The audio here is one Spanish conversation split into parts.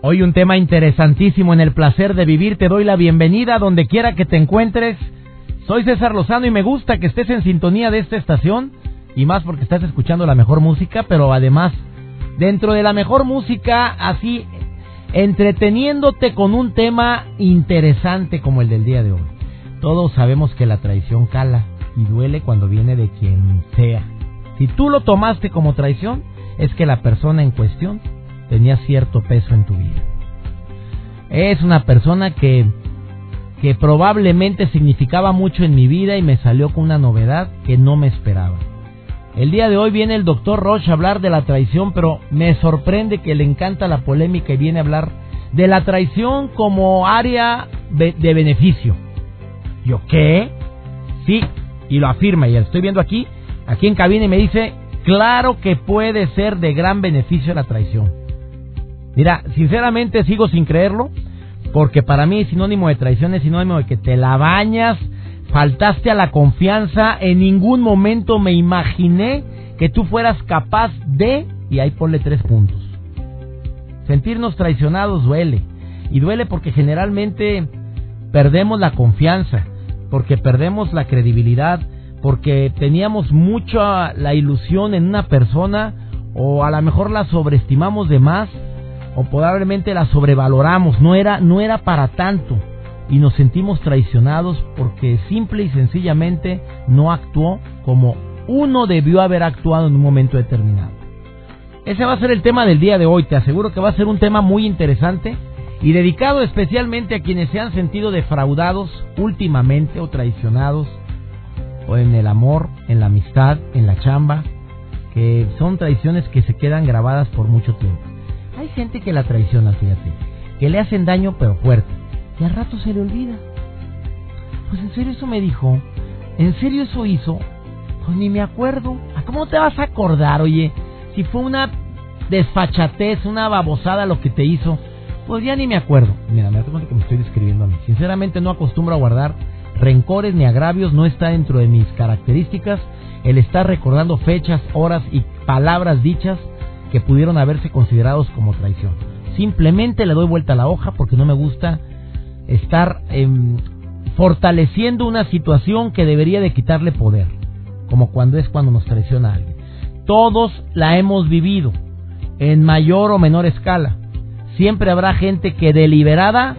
Hoy un tema interesantísimo en el placer de vivir. Te doy la bienvenida donde quiera que te encuentres. Soy César Lozano y me gusta que estés en sintonía de esta estación y más porque estás escuchando la mejor música, pero además dentro de la mejor música así entreteniéndote con un tema interesante como el del día de hoy. Todos sabemos que la traición cala y duele cuando viene de quien sea. Si tú lo tomaste como traición, es que la persona en cuestión tenía cierto peso en tu vida. Es una persona que, que probablemente significaba mucho en mi vida y me salió con una novedad que no me esperaba. El día de hoy viene el doctor Roche a hablar de la traición, pero me sorprende que le encanta la polémica y viene a hablar de la traición como área de beneficio. ¿Yo qué? Sí, y lo afirma, y lo estoy viendo aquí, aquí en cabina y me dice, claro que puede ser de gran beneficio la traición. Mira, sinceramente sigo sin creerlo, porque para mí sinónimo de traición es sinónimo de que te la bañas, faltaste a la confianza, en ningún momento me imaginé que tú fueras capaz de, y ahí ponle tres puntos. Sentirnos traicionados duele, y duele porque generalmente perdemos la confianza, porque perdemos la credibilidad, porque teníamos mucha la ilusión en una persona, o a lo mejor la sobreestimamos de más, o probablemente la sobrevaloramos, no era, no era para tanto y nos sentimos traicionados porque simple y sencillamente no actuó como uno debió haber actuado en un momento determinado. Ese va a ser el tema del día de hoy, te aseguro que va a ser un tema muy interesante y dedicado especialmente a quienes se han sentido defraudados últimamente o traicionados o en el amor, en la amistad, en la chamba, que son traiciones que se quedan grabadas por mucho tiempo. Hay gente que la traiciona, fíjate, que le hacen daño pero fuerte, y al rato se le olvida. Pues en serio eso me dijo, en serio eso hizo, pues ni me acuerdo. ¿A cómo te vas a acordar, oye? Si fue una desfachatez, una babosada lo que te hizo, pues ya ni me acuerdo. Mira, me cuenta que me estoy describiendo a mí. Sinceramente no acostumbro a guardar rencores ni agravios, no está dentro de mis características el estar recordando fechas, horas y palabras dichas que pudieron haberse considerados como traición. Simplemente le doy vuelta a la hoja porque no me gusta estar em, fortaleciendo una situación que debería de quitarle poder, como cuando es cuando nos traiciona alguien. Todos la hemos vivido, en mayor o menor escala. Siempre habrá gente que deliberada,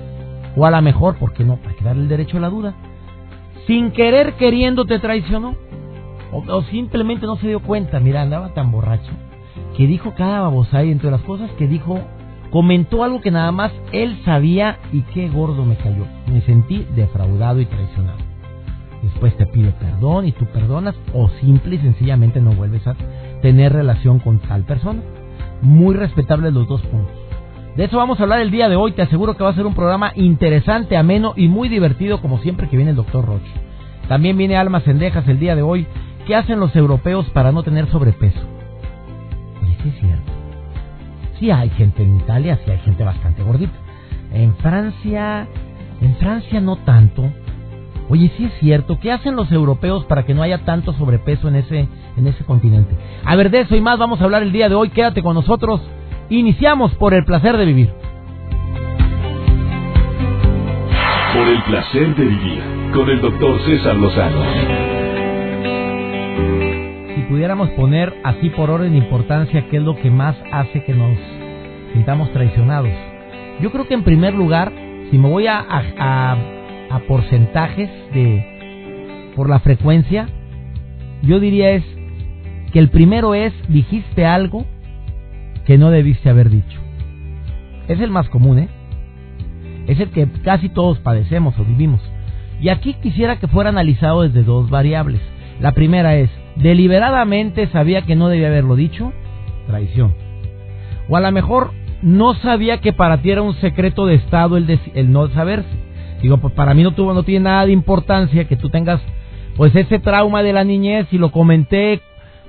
o a la mejor, porque no, para darle el derecho a la duda, sin querer queriendo te traicionó, o, o simplemente no se dio cuenta, mira, andaba tan borracho que dijo cada babosa y entre las cosas que dijo, comentó algo que nada más él sabía y qué gordo me cayó. Me sentí defraudado y traicionado. Después te pide perdón y tú perdonas o simple y sencillamente no vuelves a tener relación con tal persona. Muy respetables los dos puntos. De eso vamos a hablar el día de hoy. Te aseguro que va a ser un programa interesante, ameno y muy divertido como siempre que viene el doctor Roche. También viene Almas Cendejas el día de hoy. ¿Qué hacen los europeos para no tener sobrepeso? Sí es cierto. Sí hay gente en Italia, sí hay gente bastante gordita. En Francia, en Francia no tanto. Oye, sí es cierto. ¿Qué hacen los europeos para que no haya tanto sobrepeso en ese, en ese continente? A ver, de eso y más vamos a hablar el día de hoy. Quédate con nosotros. Iniciamos por el placer de vivir. Por el placer de vivir con el doctor César Lozano pudiéramos poner así por orden de importancia qué es lo que más hace que nos sintamos traicionados. Yo creo que en primer lugar, si me voy a, a, a porcentajes de por la frecuencia, yo diría es que el primero es dijiste algo que no debiste haber dicho. Es el más común, ¿eh? Es el que casi todos padecemos o vivimos. Y aquí quisiera que fuera analizado desde dos variables. La primera es, deliberadamente sabía que no debía haberlo dicho. traición. O a lo mejor no sabía que para ti era un secreto de Estado el, no saberse. Digo, pues para mí no, tuvo, no tiene nada de importancia que tú tengas pues ese trauma de la niñez y lo comenté,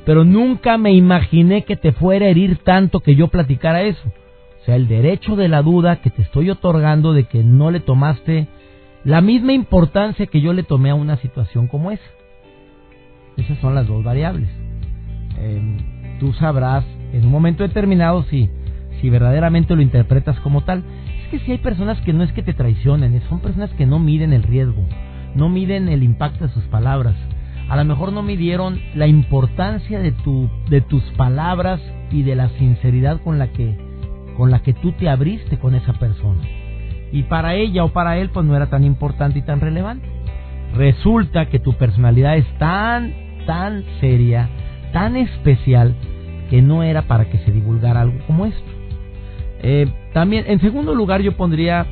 pero nunca me imaginé que te fuera a herir tanto que yo platicara eso. O sea, el derecho de la duda que te estoy otorgando de que no le tomaste la misma importancia que yo le tomé a una situación como esa. Esas son las dos variables. Em, tú sabrás en un momento determinado si, si verdaderamente lo interpretas como tal. Es que si hay personas que no es que te traicionen, son personas que no miden el riesgo, no miden el impacto de sus palabras. A lo mejor no midieron la importancia de, tu, de tus palabras y de la sinceridad con la que con la que tú te abriste con esa persona. Y para ella o para él pues no era tan importante y tan relevante. Resulta que tu personalidad es tan, tan seria, tan especial, que no era para que se divulgara algo como esto. Eh, también, en segundo lugar, yo pondría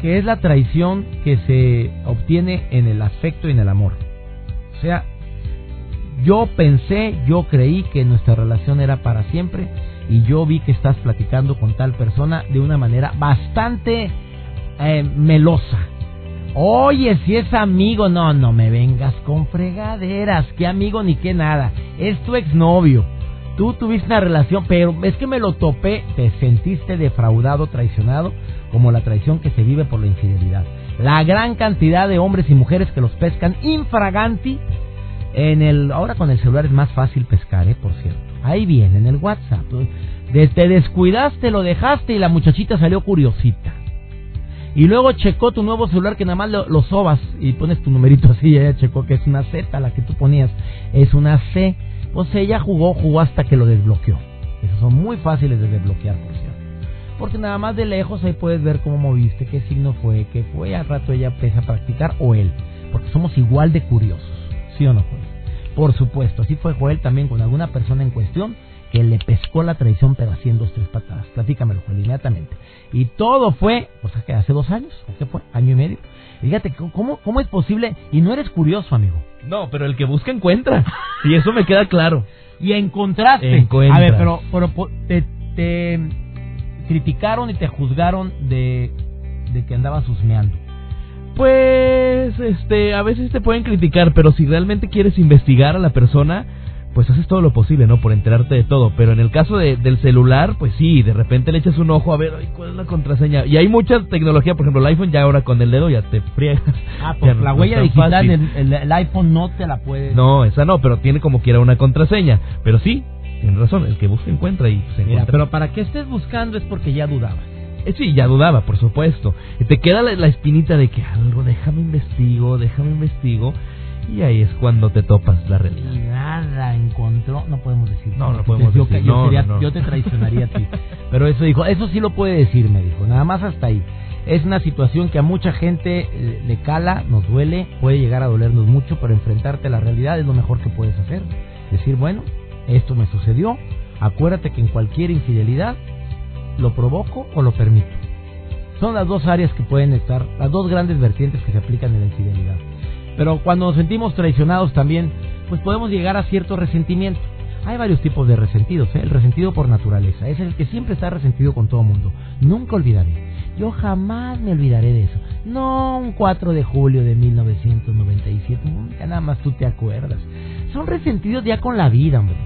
que es la traición que se obtiene en el afecto y en el amor. O sea, yo pensé, yo creí que nuestra relación era para siempre y yo vi que estás platicando con tal persona de una manera bastante eh, melosa. Oye, si es amigo, no, no me vengas con fregaderas, qué amigo ni qué nada, es tu exnovio. Tú tuviste una relación, pero es que me lo topé, te sentiste defraudado, traicionado, como la traición que se vive por la infidelidad. La gran cantidad de hombres y mujeres que los pescan infraganti en el ahora con el celular es más fácil pescar, ¿eh? por cierto. Ahí viene, en el WhatsApp. te descuidaste, lo dejaste y la muchachita salió curiosita. Y luego checó tu nuevo celular que nada más lo, sobas y pones tu numerito así ella checó que es una Z la que tú ponías. Es una C. Pues ella jugó, jugó hasta que lo desbloqueó. Esos son muy fáciles de desbloquear, por cierto. Porque nada más de lejos ahí puedes ver cómo moviste, qué signo fue, qué fue. Al rato ella empieza a practicar o él. Porque somos igual de curiosos. ¿Sí o no, Joel? Por supuesto, así fue Joel también con alguna persona en cuestión que le pescó la traición pero haciendo dos, tres patadas. Platícamelo, Joel, inmediatamente. Y todo fue, pues que hace dos años, qué fue? Año y medio. Fíjate, ¿cómo, ¿cómo es posible? Y no eres curioso, amigo. No, pero el que busca encuentra. Y eso me queda claro. Y encontraste. A ver, pero, pero te, te criticaron y te juzgaron de, de que andabas husmeando. Pues, este, a veces te pueden criticar, pero si realmente quieres investigar a la persona, pues haces todo lo posible, ¿no? Por enterarte de todo. Pero en el caso de, del celular, pues sí, de repente le echas un ojo a ver, ¿cuál es la contraseña? Y hay mucha tecnología, por ejemplo, el iPhone ya ahora con el dedo ya te friegas. Ah, pues la huella digital, el, el, iPhone no te la puede... No, esa no, pero tiene como quiera una contraseña. Pero sí, tienes razón, el que busca encuentra y se encuentra. pero para que estés buscando es porque ya dudabas. Eh, sí, ya dudaba, por supuesto. Y te queda la, espinita de que algo, déjame investigo, déjame investigo. Y ahí es cuando te topas la realidad. Encontró, no podemos decir. No, no podemos decir. Yo, te traicionaría a ti. Pero eso dijo, eso sí lo puede decir, me dijo. Nada más hasta ahí. Es una situación que a mucha gente le cala, nos duele, puede llegar a dolernos mucho, pero enfrentarte a la realidad es lo mejor que puedes hacer. Decir, bueno, esto me sucedió. Acuérdate que en cualquier infidelidad ¿Lo provoco o lo permito? Son las dos áreas que pueden estar, las dos grandes vertientes que se aplican en la infidelidad. Pero cuando nos sentimos traicionados también, pues podemos llegar a cierto resentimiento. Hay varios tipos de resentidos. ¿eh? El resentido por naturaleza es el que siempre está resentido con todo mundo. Nunca olvidaré. Yo jamás me olvidaré de eso. No un 4 de julio de 1997. Nada más tú te acuerdas. Son resentidos ya con la vida, hombre.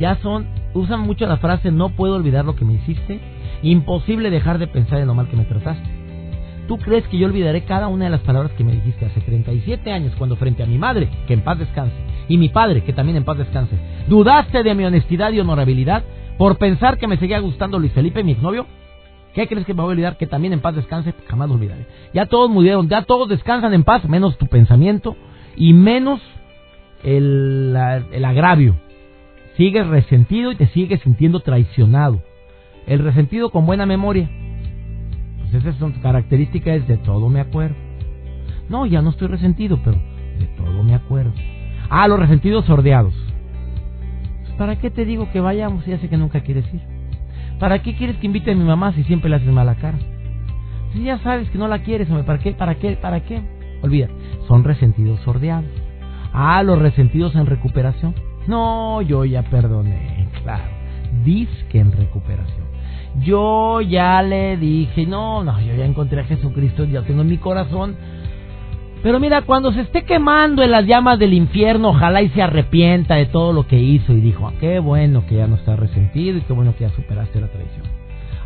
Ya son, usan mucho la frase no puedo olvidar lo que me hiciste Imposible dejar de pensar en lo mal que me trataste. ¿Tú crees que yo olvidaré cada una de las palabras que me dijiste hace 37 años cuando frente a mi madre, que en paz descanse, y mi padre, que también en paz descanse, dudaste de mi honestidad y honorabilidad por pensar que me seguía gustando Luis Felipe, mi exnovio? ¿Qué crees que me voy a olvidar? Que también en paz descanse, jamás lo olvidaré. Ya todos murieron, ya todos descansan en paz, menos tu pensamiento y menos el, el agravio. Sigues resentido y te sigues sintiendo traicionado. El resentido con buena memoria. Pues esas son características de todo me acuerdo. No, ya no estoy resentido, pero de todo me acuerdo. Ah, los resentidos sordeados. ¿Para qué te digo que vayamos ya sé que nunca quieres ir? ¿Para qué quieres que invite a mi mamá si siempre le haces mala cara? Si ya sabes que no la quieres, ¿para qué? ¿Para qué? ¿Para qué? Olvida, son resentidos sordeados. Ah, los resentidos en recuperación. No, yo ya perdoné, claro disque en recuperación. Yo ya le dije, no, no, yo ya encontré a Jesucristo, ya tengo en mi corazón. Pero mira, cuando se esté quemando en las llamas del infierno, ojalá y se arrepienta de todo lo que hizo y dijo, ah, qué bueno que ya no está resentido y qué bueno que ya superaste la traición.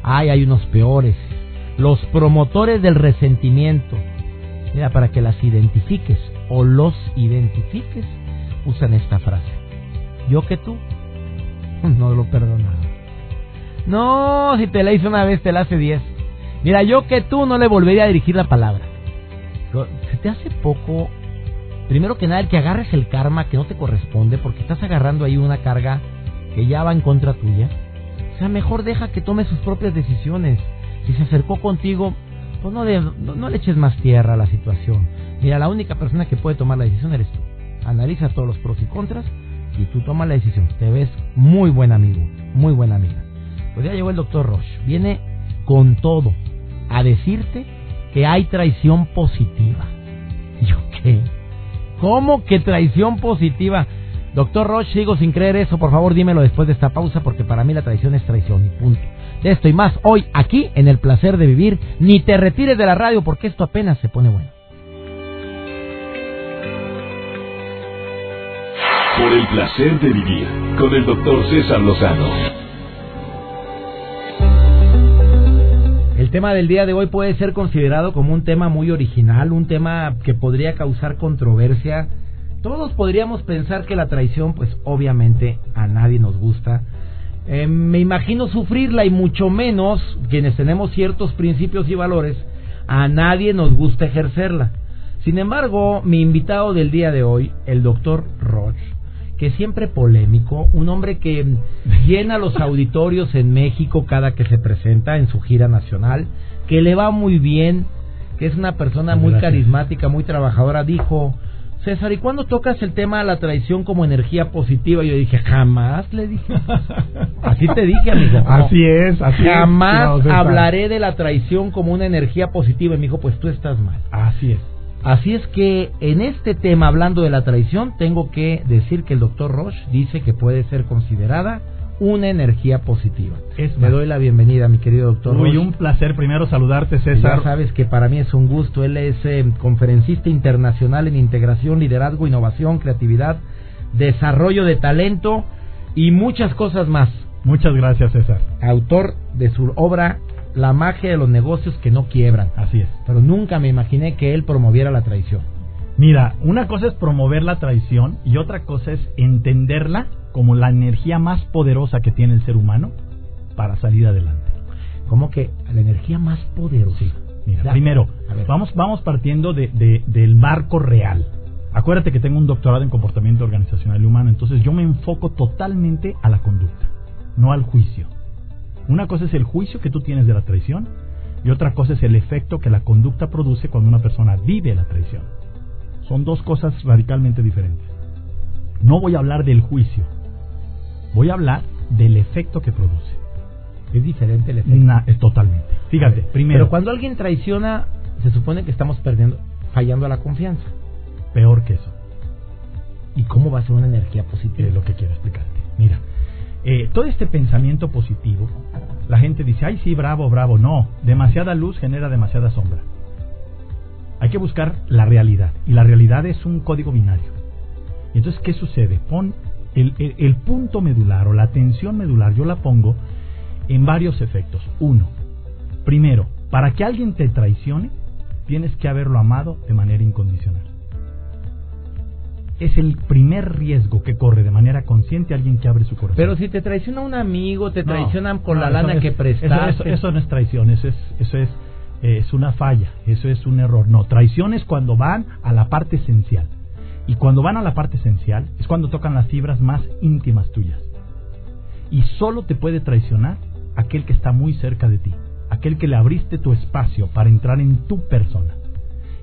Ay, hay unos peores, los promotores del resentimiento. Mira, para que las identifiques o los identifiques, usan esta frase. Yo que tú no lo perdonaba. No, si te la hice una vez, te la hace diez. Mira, yo que tú no le volvería a dirigir la palabra. Se te hace poco, primero que nada, el que agarres el karma que no te corresponde, porque estás agarrando ahí una carga que ya va en contra tuya. O sea, mejor deja que tome sus propias decisiones. Si se acercó contigo, pues no, no, le eches más tierra a la situación. Mira, la única persona que puede tomar la decisión eres tú. Analiza todos los pros y contras y tú tomas la decisión. Te ves muy buen amigo, muy buena amiga. Pues ya llegó el doctor Roche. Viene con todo a decirte que hay traición positiva. ¿Yo qué? ¿Cómo que traición positiva? Doctor Roche, sigo sin creer eso. Por favor, dímelo después de esta pausa porque para mí la traición es traición y punto. De esto y más hoy aquí en el placer de vivir. Ni te retires de la radio porque esto apenas se pone bueno. Por el placer de vivir con el doctor César Lozano. El tema del día de hoy puede ser considerado como un tema muy original, un tema que podría causar controversia. Todos podríamos pensar que la traición, pues obviamente a nadie nos gusta. Eh, me imagino sufrirla y mucho menos quienes tenemos ciertos principios y valores, a nadie nos gusta ejercerla. Sin embargo, mi invitado del día de hoy, el doctor Roche, que siempre polémico, un hombre que llena los auditorios en México cada que se presenta en su gira nacional, que le va muy bien, que es una persona muy carismática, muy trabajadora, dijo, César, ¿y cuándo tocas el tema de la traición como energía positiva? Yo dije, jamás le dije. Así te dije, amigo. así es, así Jamás hablaré de la traición como una energía positiva. Y me dijo, pues tú estás mal. Así es. Así es que en este tema, hablando de la traición, tengo que decir que el doctor Roche dice que puede ser considerada una energía positiva. Es Me doy la bienvenida, mi querido doctor. Muy un placer primero saludarte, César. Ya sabes que para mí es un gusto. Él es eh, conferencista internacional en integración, liderazgo, innovación, creatividad, desarrollo de talento y muchas cosas más. Muchas gracias, César. Autor de su obra la magia de los negocios que no quiebran. Así es. Pero nunca me imaginé que él promoviera la traición. Mira, una cosa es promover la traición y otra cosa es entenderla como la energía más poderosa que tiene el ser humano para salir adelante. ¿Cómo que la energía más poderosa? Mira, primero, vamos, vamos partiendo de, del marco real. Acuérdate que tengo un doctorado en comportamiento organizacional y humano, entonces yo me enfoco totalmente a la conducta, no al juicio. Una cosa es el juicio que tú tienes de la traición y otra cosa es el efecto que la conducta produce cuando una persona vive la traición. Son dos cosas radicalmente diferentes. No voy a hablar del juicio, voy a hablar del efecto que produce. Es diferente el efecto. es totalmente. Fíjate, primero. Pero cuando alguien traiciona, se supone que estamos perdiendo, fallando a la confianza. Peor que eso. ¿Y cómo va a ser una energía positiva? Es lo que quiero explicarte. Mira, eh, todo este pensamiento positivo, la gente dice, ay sí, bravo, bravo, no, demasiada luz genera demasiada sombra. Hay que buscar la realidad, y la realidad es un código binario. Y entonces, ¿qué sucede? Pon el, el punto medular o la tensión medular, yo la pongo en varios efectos. Uno, primero, para que alguien te traicione, tienes que haberlo amado de manera incondicional es el primer riesgo que corre de manera consciente alguien que abre su corazón. Pero si te traiciona un amigo, te traicionan con la lana que prestaste. Eso, no es traición, eso es, eso es, eh, es una falla, eso es un error. No, traición es cuando van a la parte esencial. Y cuando van a la parte esencial es cuando tocan las fibras más íntimas tuyas. Y solo te puede traicionar aquel que está muy cerca de ti, aquel que le abriste tu espacio para entrar en tu persona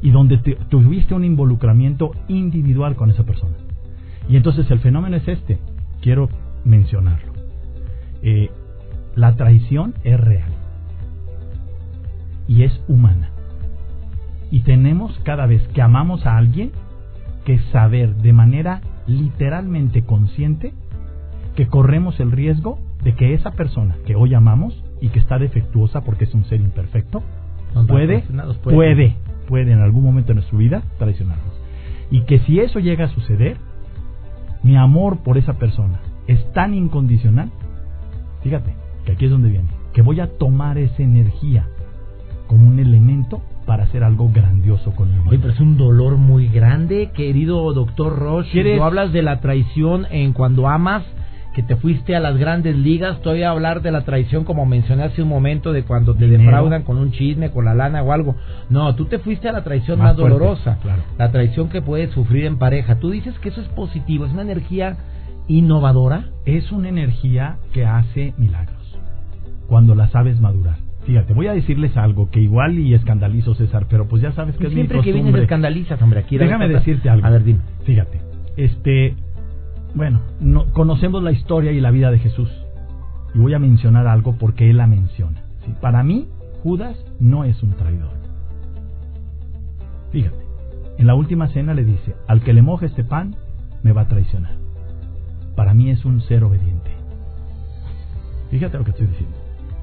y donde tuviste un involucramiento individual con esa persona. Y entonces el fenómeno es este, quiero mencionarlo. Eh, la traición es real y es humana. Y tenemos cada vez que amamos a alguien que saber de manera literalmente consciente que corremos el riesgo de que esa persona que hoy amamos y que está defectuosa porque es un ser imperfecto, puede, puede. Puede, en algún momento de nuestra vida traicionarnos. Y que si eso llega a suceder, mi amor por esa persona es tan incondicional, fíjate, que aquí es donde viene, que voy a tomar esa energía como un elemento para hacer algo grandioso con mi Oye, pero es un dolor muy grande, querido doctor Roche. ¿Quieres- Tú hablas de la traición en cuando amas, que te fuiste a las grandes ligas. Todavía hablar de la traición, como mencioné hace un momento, de cuando te Dinero. defraudan con un chisme, con la lana o algo. No, tú te fuiste a la traición Más más, fuerte, dolorosa. claro. La traición que puedes sufrir en pareja. Tú dices que eso es positivo, es una energía innovadora. es una energía que hace milagros cuando la sabes madurar. Fíjate, voy a decirles algo que igual y escandalizo César, pero pues ya sabes que es mi Siempre que vienes escandalizas, hombre. Aquí Déjame decirte algo. A ver, dime. Fíjate, este, bueno, no, conocemos la historia y la vida de Jesús. Y voy a mencionar algo porque él la menciona. ¿sí? Para mí, Judas no es un traidor. Fíjate, en la última cena le dice, al que le moje este pan, me va a traicionar. Para mí es un ser obediente. Fíjate lo que estoy diciendo.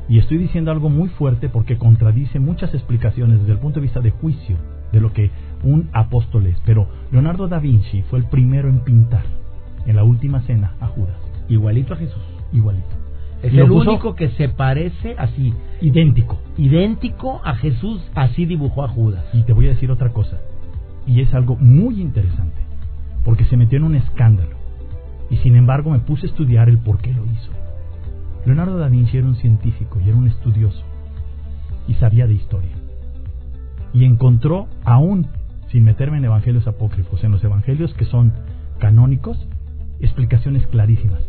Y estoy diciendo algo muy fuerte porque contradice muchas explicaciones desde el punto de vista de juicio de lo que un apóstol es. Pero Leonardo da Vinci fue el primero en pintar última cena a Judas. Igualito a Jesús. Igualito. Es lo el puso único que se parece así, idéntico. idéntico a Jesús, así dibujó a Judas. Y te voy a decir otra cosa. Y es algo muy interesante. Porque se metió en un escándalo. Y sin embargo me puse a estudiar el por qué lo hizo. Leonardo da Vinci era un científico y era un estudioso. Y sabía de historia. Y encontró, aún sin meterme en evangelios apócrifos, en los evangelios que son canónicos, explicaciones clarísimas.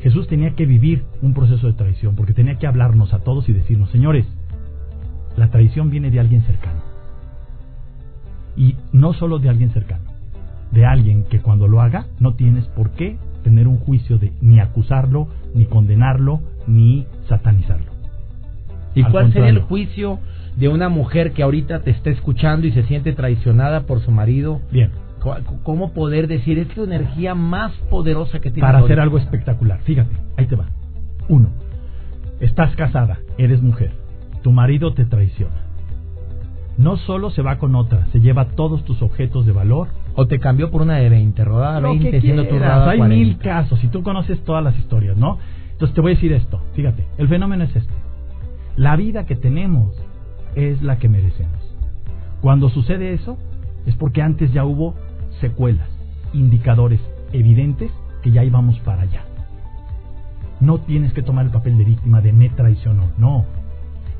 Jesús tenía que vivir un proceso de traición, porque tenía que hablarnos a todos y decirnos, señores, la traición viene de alguien cercano. Y no solo de alguien cercano, de alguien que cuando lo haga no tienes por qué tener un juicio de ni acusarlo, ni condenarlo, ni satanizarlo. ¿Y Al cuál sería el juicio de una mujer que ahorita te está escuchando y se siente traicionada por su marido? Bien, ¿Cu- ¿Cómo poder decir es la energía más poderosa que tiene para hacer algo espectacular, fíjate, ahí te va. Uno, estás casada, eres mujer, tu marido te traiciona. No solo se va con otra, se lleva todos tus objetos de valor, O te cambió por una de 20, rodada Lo 20, que siendo tu rodada hay 40. mil casos y tú conoces todas las historias, ¿no? Entonces te voy a decir esto, fíjate, el fenómeno es este. La vida que tenemos es la que merecemos. Cuando sucede eso es porque antes ya hubo secuelas, indicadores evidentes que ya íbamos para allá. No tienes que tomar el papel de víctima de me traicionó, no.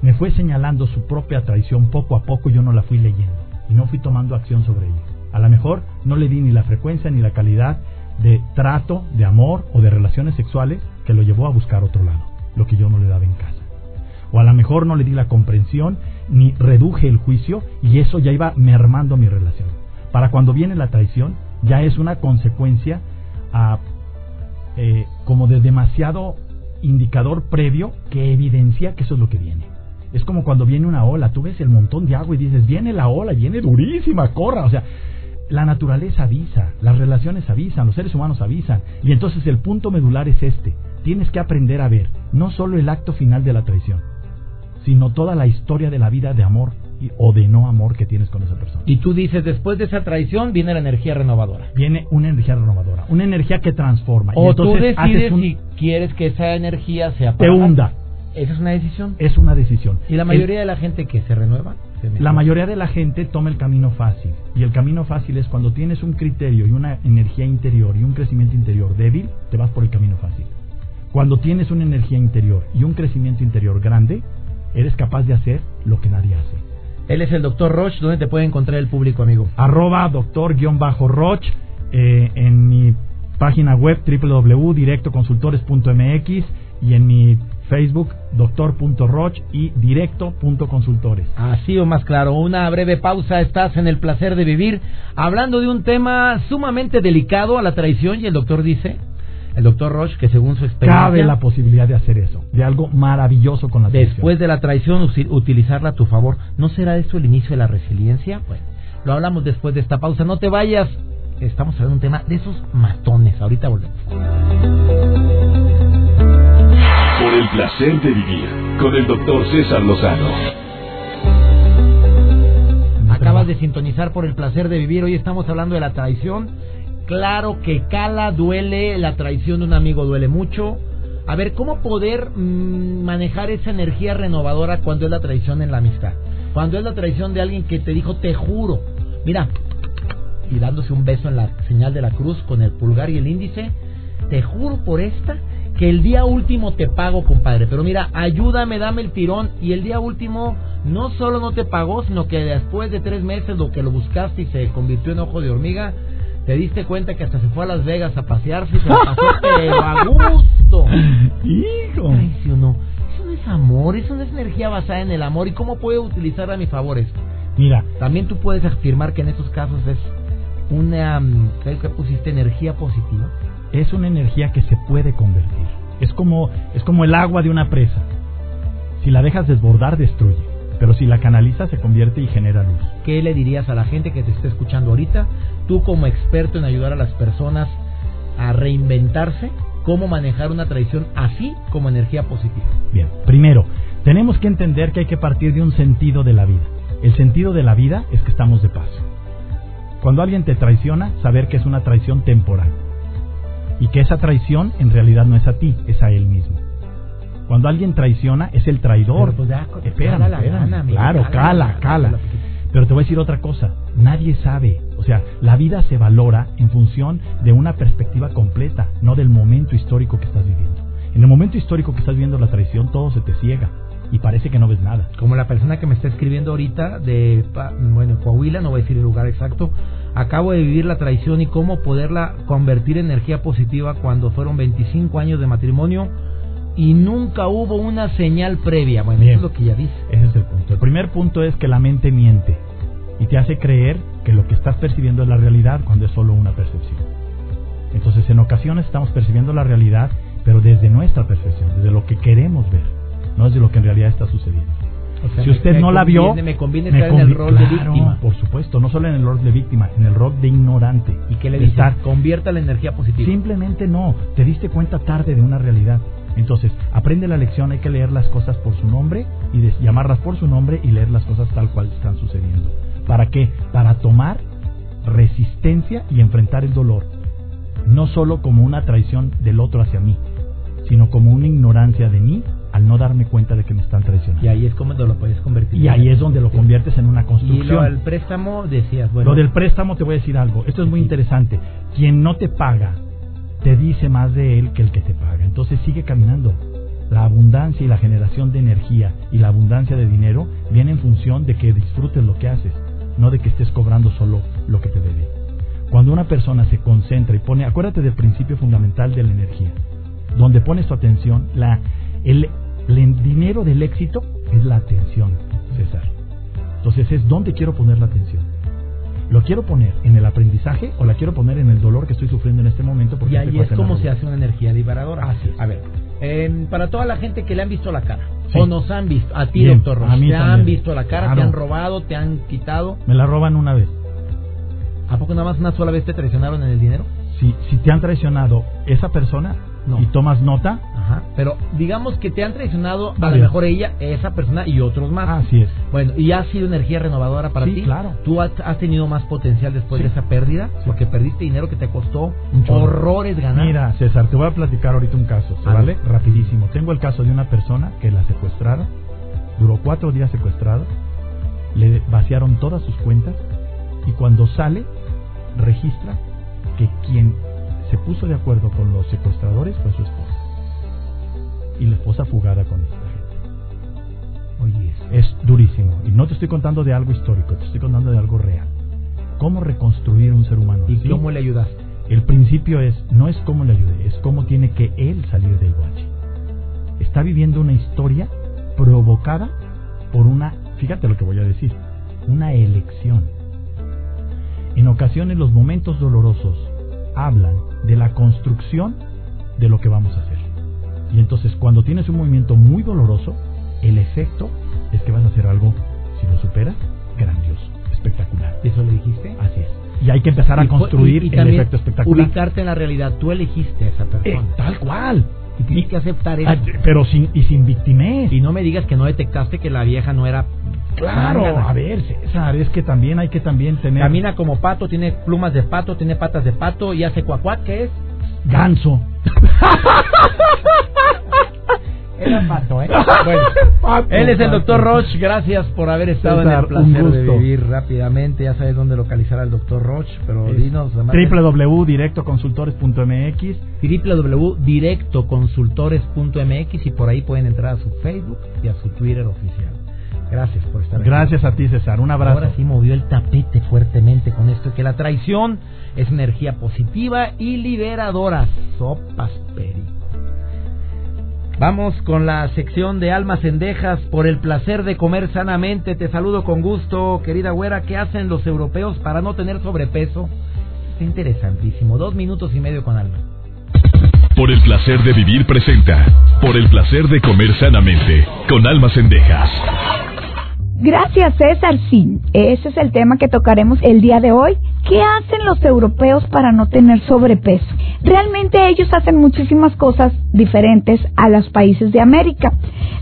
Me fue señalando su propia traición poco a poco, yo no la fui leyendo y no fui tomando acción sobre ella. A lo mejor no le di ni la frecuencia ni la calidad de trato, de amor o de relaciones sexuales que lo llevó a buscar otro lado, lo que yo no le daba en casa. O a lo mejor no le di la comprensión ni reduje el juicio y eso ya iba mermando mi relación. Para cuando viene la traición ya es una consecuencia ah, eh, como de demasiado indicador previo que evidencia que eso es lo que viene. Es como cuando viene una ola, tú ves el montón de agua y dices, viene la ola, viene durísima, corra. O sea, la naturaleza avisa, las relaciones avisan, los seres humanos avisan. Y entonces el punto medular es este. Tienes que aprender a ver no solo el acto final de la traición, sino toda la historia de la vida de amor o de no amor que tienes con esa persona. Y tú dices, después de esa traición viene la energía renovadora. Viene una energía renovadora, una energía que transforma. Y O tú entonces haces decides un- si quieres que esa energía sea te hunda. Esa es una decisión. Es una decisión. Y la El- mayoría de la gente que se renueva, se La mayoría de la gente toma el camino fácil. Y el camino fácil es cuando tienes un criterio y una energía interior y un crecimiento interior débil, te vas por el camino fácil. Cuando tienes una energía interior y un crecimiento interior grande, eres capaz de hacer lo que nadie hace. Él es el doctor Roche. ¿Dónde te puede encontrar el público, amigo? Arroba doctor-roch eh, en mi página web www.directoconsultores.mx y en mi Facebook doctor.roch y directo.consultores. Así o más claro, una breve pausa, estás en el placer de vivir, hablando de un tema sumamente delicado a la traición y el doctor dice, el doctor Roche, que según su experiencia, Cabe la posibilidad de hacer eso, de algo maravilloso con la después de la traición utilizarla a tu favor, ¿no será esto el inicio de la resiliencia? Bueno, lo hablamos después de esta pausa, no te vayas, estamos hablando de un tema de esos matones, ahorita volvemos. placer de vivir con el doctor César Lozano. Acabas de sintonizar por el placer de vivir. Hoy estamos hablando de la traición. Claro que cala, duele, la traición de un amigo duele mucho. A ver, ¿cómo poder mm, manejar esa energía renovadora cuando es la traición en la amistad? Cuando es la traición de alguien que te dijo, te juro, mira, y dándose un beso en la señal de la cruz con el pulgar y el índice, te juro por esta que el día último te pago, compadre. Pero mira, ayúdame, dame el tirón. Y el día último no solo no te pagó, sino que después de tres meses lo que lo buscaste y se convirtió en ojo de hormiga, te diste cuenta que hasta se fue a Las Vegas a pasearse y se la pasó pero a gusto. Hijo. Ay, sí o no. Eso no es amor, eso no es energía basada en el amor. ¿Y cómo puedo utilizarla a mi favor esto? Mira, También tú puedes afirmar que en estos casos es una, mm, ¿sabes qué pusiste? Energía positiva. es una energía que se puede convertir. Es como, es como el agua de una presa. Si la dejas desbordar, destruye. Pero si la canalizas, se convierte y genera luz. ¿Qué le dirías a la gente que te está escuchando ahorita? Tú como experto en ayudar a las personas a reinventarse, cómo manejar una traición así como energía positiva. Bien, primero, tenemos que entender que hay que partir de un sentido de la vida. El sentido de la vida es que estamos de paso. Cuando alguien te traiciona, saber que es una traición temporal. Y que esa traición en realidad no es a ti, es a él mismo. Cuando alguien traiciona, es el traidor. Pues ya, Espérame, cala la espérame. gana, amigo, claro, cala cala, Pero te voy a decir otra cosa. Nadie sabe. O sea, la vida se valora en función de una perspectiva completa, no del momento histórico que estás viviendo. En el momento histórico que estás viendo la traición, todo se te ciega y parece que no ves nada. Como la persona que me está escribiendo ahorita de, bueno, Coahuila, no voy a decir el lugar exacto, acabo de vivir la traición y cómo poderla convertir en energía positiva cuando fueron 25 años de matrimonio y nunca hubo una señal previa. Bueno, Bien. eso es lo que ella dice. Ese es el punto. El primer punto es que la mente miente y te hace creer que lo que estás percibiendo es la realidad cuando es solo una percepción. Entonces, en ocasiones estamos percibiendo la realidad, pero desde nuestra percepción, desde lo que queremos ver, no desde lo que en realidad está sucediendo. O sea, si usted me no la vio, conviene- me conviene estar en el rol de víctima. Por supuesto, no solo en el rol de víctima, en el rol de ignorante. ¿Y qué le dices? estar- Convierta la energía positiva. Simplemente no, te diste cuenta tarde de una realidad. Entonces, aprende la lección, hay que leer las cosas por su nombre y llamarlas por su nombre y leer las cosas tal cual están sucediendo. ¿Para qué? Para tomar resistencia y enfrentar el dolor, no solo como una traición del otro hacia mí, sino como una ignorancia de mí al no darme cuenta de que me están traicionando. Y ahí es como lo puedes convertir. Y ahí es donde lo conviertes en una Y construcción. lo del préstamo decías, bueno, Lo del préstamo te voy a decir algo. Esto es muy interesante. Quien no te paga te dice más de él que el que te paga. Entonces sigue caminando. La abundancia y la generación de energía y la abundancia de dinero viene en función de que disfrutes lo que haces, no de que estés cobrando solo lo que te debe. Cuando una persona se concentra y pone, acuérdate del principio fundamental de la energía, donde pones tu atención, el, el dinero del éxito es la atención, César. Entonces es dónde quiero poner la atención. ¿Lo quiero poner en el aprendizaje o la quiero poner en el dolor que estoy sufriendo en este momento? Porque y ahí es como se hace una energía liberadora. Así es. A ver, para toda la gente que le han visto la cara, Sí. o nos han visto, a ti, Bien, doctor Ross, a mí te han también. visto la cara, te han robado, te han quitado. Me la roban una vez. ¿A poco nada más una sola vez te traicionaron en el dinero? Si, si te han traicionado esa persona No. y tomas nota, Ajá. Pero digamos que te han traicionado a lo mejor ella, esa persona y otros más. así es. Bueno, ¿y ha sido energía renovadora para Sí, ti? claro. ¿Tú has, has tenido más potencial después Sí. de esa pérdida? Porque perdiste dinero que te costó horrores ganar. Mira, César, te voy a platicar ahorita un caso, ¿se A vale? ver. Rapidísimo. Tengo el caso de una persona que la secuestraron, duró cuatro días secuestrado, le vaciaron todas sus cuentas y cuando sale registra que quien se puso de acuerdo con los secuestradores fue su esposa. Y la esposa fugada con esta gente. Oye, Es durísimo. Y no te estoy contando de algo histórico, te estoy contando de algo real. ¿Cómo reconstruir un ser humano? ¿y así? cómo le ayudaste? El principio es, no es cómo le ayudé, es cómo tiene que él salir del guache. Está viviendo una historia provocada por una, fíjate lo que voy a decir, una elección. En ocasiones los momentos dolorosos hablan de la construcción de lo que vamos a hacer. Y entonces cuando tienes un movimiento muy doloroso, el efecto es que vas a hacer algo, si lo superas, grandioso, espectacular. ¿Y eso le dijiste? Así es. Y hay que empezar a Y construir y- y el efecto espectacular. Ubicarte en la realidad. Tú elegiste a esa Eh, persona. tal cual. Y tienes que aceptar eso. Ah, Pero sin, y sin victimez. Y no me digas que no detectaste que la vieja no era... Claro, a ver, César, es que también hay que también tener Camina como pato, tiene plumas de pato, tiene patas de pato y hace cuacuac, ¿qué es? ganso. Era pato, ¿eh? Bueno, Pato, él es el doctor Roche. Gracias por haber estado César, en el placer de vivir rápidamente. Ya sabes dónde localizar al doctor Roche, pero Es dinos... www.directoconsultores.mx www.directoconsultores.mx y por ahí pueden entrar a su Facebook y a su Twitter oficial. Gracias por estar aquí. Gracias a ti, César. Un abrazo. Ahora sí movió el tapete fuertemente con esto, que la traición es energía positiva y liberadora. Sopas perico. Vamos con la sección de almas cendejas por el placer de comer sanamente. Te saludo con gusto, querida güera. ¿Qué hacen los europeos para no tener sobrepeso? Está interesantísimo. Dos minutos y medio con alma. Por el placer de vivir presenta. Por el placer de comer sanamente. Con almas cendejas. Gracias, César. Sí, ese es el tema que tocaremos el día de hoy. ¿Qué hacen los europeos para no tener sobrepeso? Realmente ellos hacen muchísimas cosas diferentes a los países de América.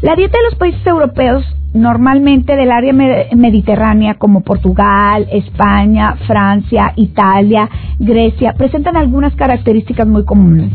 La dieta de los países europeos, normalmente del área me- mediterránea como Portugal, España, Francia, Italia, Grecia, presentan algunas características muy comunes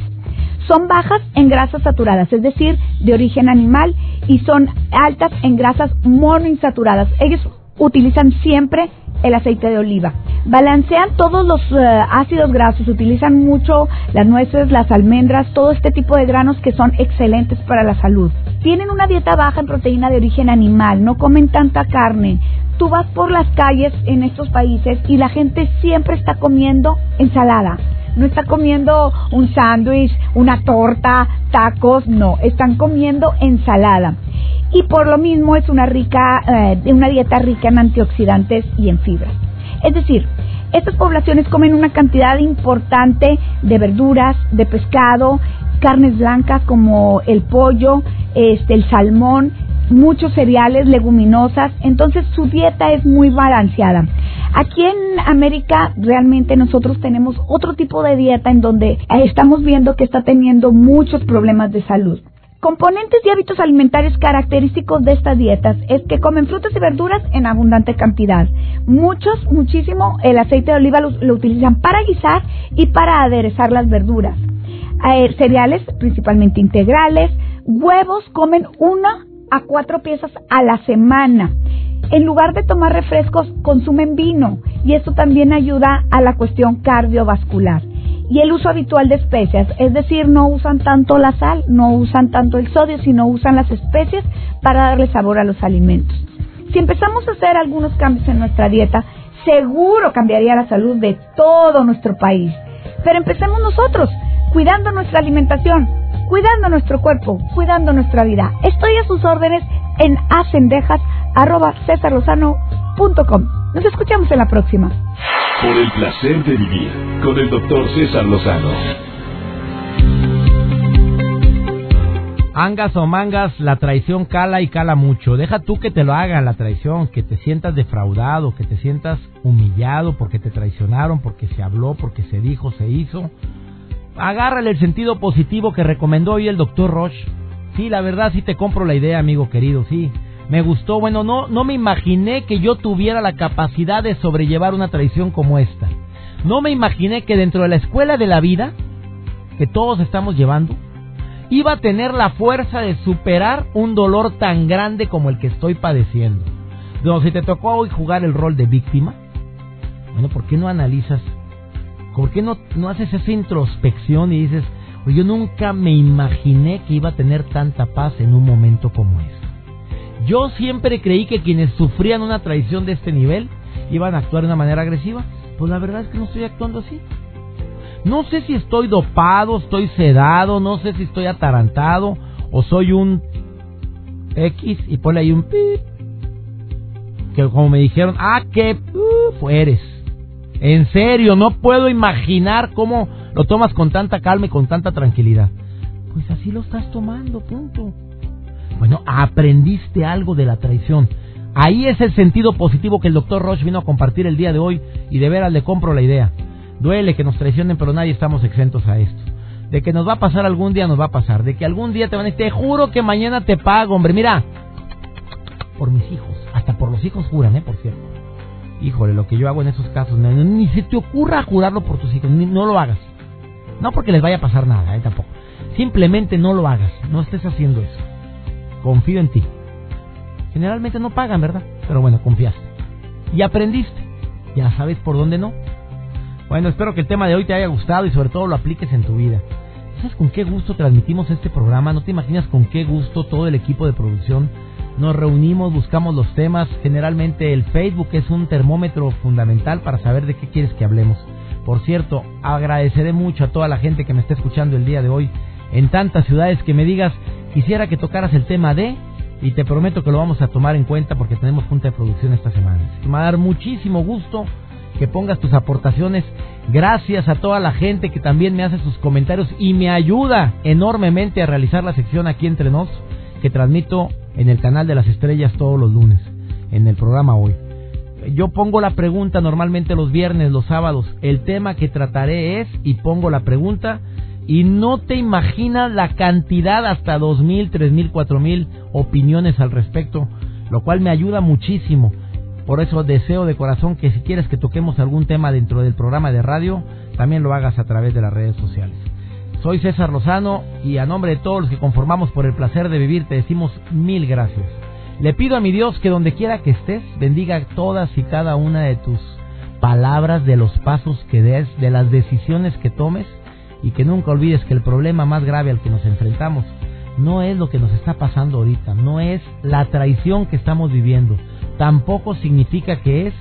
son bajas en grasas saturadas, es decir, de origen animal, y son altas en grasas monoinsaturadas. Ellos utilizan siempre el aceite de oliva. Balancean todos los eh, ácidos grasos, utilizan mucho las nueces, las almendras, todo este tipo de granos que son excelentes para la salud. Tienen una dieta baja en proteína de origen animal, no comen tanta carne. Tú vas por las calles en estos países y la gente siempre está comiendo ensalada no está comiendo un sándwich, una torta, tacos, no, están comiendo ensalada. Y por lo mismo es una rica, eh, una dieta rica en antioxidantes y en fibras. Es decir, estas poblaciones comen una cantidad importante de verduras, de pescado, carnes blancas como el pollo, este, el salmón, muchos cereales, leguminosas, entonces su dieta es muy balanceada. Aquí en América realmente nosotros tenemos otro tipo de dieta en donde estamos viendo que está teniendo muchos problemas de salud. Componentes y hábitos alimentarios característicos de estas dietas es que comen frutas y verduras en abundante cantidad. Muchos, muchísimo, el aceite de oliva lo, lo utilizan para guisar y para aderezar las verduras. Eh, cereales, principalmente integrales, huevos, comen una a cuatro piezas a la semana. En lugar de tomar refrescos, consumen vino y esto también ayuda a la cuestión cardiovascular. Y el uso habitual de especias, es decir, no usan tanto la sal, no usan tanto el sodio, sino usan las especias para darle sabor a los alimentos. Si empezamos a hacer algunos cambios en nuestra dieta, seguro cambiaría la salud de todo nuestro país. Pero empecemos nosotros, cuidando nuestra alimentación, cuidando nuestro cuerpo, cuidando nuestra vida. Estoy a sus órdenes en acendejas.com. Nos escuchamos en la próxima. Por el placer de vivir. Con el doctor César Lozano. Angas o mangas, la traición cala y cala mucho. Deja tú que te lo hagan la traición, que te sientas defraudado, que te sientas humillado porque te traicionaron, porque se habló, porque se dijo, se hizo. Agárrale el sentido positivo que recomendó hoy el doctor Roche. Sí, la verdad sí te compro la idea, amigo querido, sí. Me gustó, bueno, no, no me imaginé que yo tuviera la capacidad de sobrellevar una traición como esta. No me imaginé que dentro de la escuela de la vida, que todos estamos llevando, iba a tener la fuerza de superar un dolor tan grande como el que estoy padeciendo. No, si te tocó hoy jugar el rol de víctima, bueno, ¿por qué no analizas? ¿Por qué no, no haces esa introspección y dices, yo nunca me imaginé que iba a tener tanta paz en un momento como este? Yo siempre creí que quienes sufrían una traición de este nivel iban a actuar de una manera agresiva. Pues la verdad es que no estoy actuando así. No sé si estoy dopado, estoy sedado, no sé si estoy atarantado o soy un X y ponle ahí un pip. Que como me dijeron, ah, que eres. En serio, no puedo imaginar cómo lo tomas con tanta calma y con tanta tranquilidad. Pues así lo estás tomando, punto. Bueno, aprendiste algo de la traición. Ahí es el sentido positivo que el doctor Roche vino a compartir el día de hoy y de veras le compro la idea. Duele que nos traicionen, pero nadie estamos exentos a esto. De que nos va a pasar algún día, nos va a pasar. De que algún día te van a decir, te juro que mañana te pago, hombre. Mira, por mis hijos, hasta por los hijos juran, ¿eh? Por cierto. Híjole, lo que yo hago en esos casos, ni se te ocurra jurarlo por tus hijos, ni, no lo hagas. No porque les vaya a pasar nada, ¿eh? Tampoco. Simplemente no lo hagas, no estés haciendo eso. Confío en ti. Generalmente no pagan, ¿verdad? Pero bueno, confiaste. Y aprendiste. Ya sabes por dónde no. Bueno, espero que el tema de hoy te haya gustado y sobre todo lo apliques en tu vida. ¿Sabes con qué gusto transmitimos este programa? No te imaginas con qué gusto todo el equipo de producción nos reunimos, buscamos los temas. Generalmente el Facebook es un termómetro fundamental para saber de qué quieres que hablemos. Por cierto, agradeceré mucho a toda la gente que me está escuchando el día de hoy en tantas ciudades que me digas, quisiera que tocaras el tema de, y te prometo que lo vamos a tomar en cuenta porque tenemos junta de producción esta semana. Me va a dar muchísimo gusto que pongas tus aportaciones. Gracias a toda la gente que también me hace sus comentarios y me ayuda enormemente a realizar la sección aquí entre nos que transmito en el canal de las estrellas todos los lunes, en el programa hoy. Yo pongo la pregunta normalmente los viernes, los sábados. El tema que trataré es, y pongo la pregunta, y no te imaginas la cantidad, hasta dos mil, tres mil, cuatro mil opiniones al respecto, lo cual me ayuda muchísimo. Por eso deseo de corazón que si quieres que toquemos algún tema dentro del programa de radio, también lo hagas a través de las redes sociales. Soy César Lozano y a nombre de todos los que conformamos por el placer de vivir te decimos mil gracias. Le pido a mi Dios que donde quiera que estés bendiga todas y cada una de tus palabras, de los pasos que des, de las decisiones que tomes y que nunca olvides que el problema más grave al que nos enfrentamos no es lo que nos está pasando ahorita, no es la traición que estamos viviendo, tampoco significa que es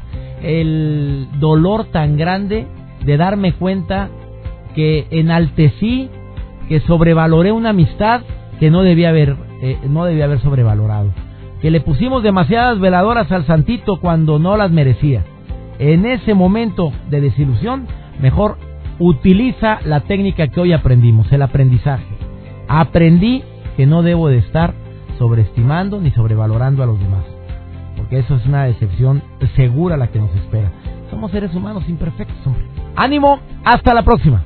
el dolor tan grande de darme cuenta que enaltecí, que sobrevaloré una amistad que no debía haber, eh, no debía haber sobrevalorado, que le pusimos demasiadas veladoras al santito cuando no las merecía. En ese momento de desilusión, mejor utiliza la técnica que hoy aprendimos, el aprendizaje. Aprendí que no debo de estar sobreestimando ni sobrevalorando a los demás, porque eso es una decepción segura la que nos espera. Somos seres humanos imperfectos, hombre. Ánimo, hasta la próxima.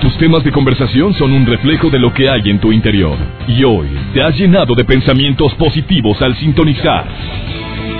Tus temas de conversación son un reflejo de lo que hay en tu interior. Y hoy te has llenado de pensamientos positivos al sintonizar.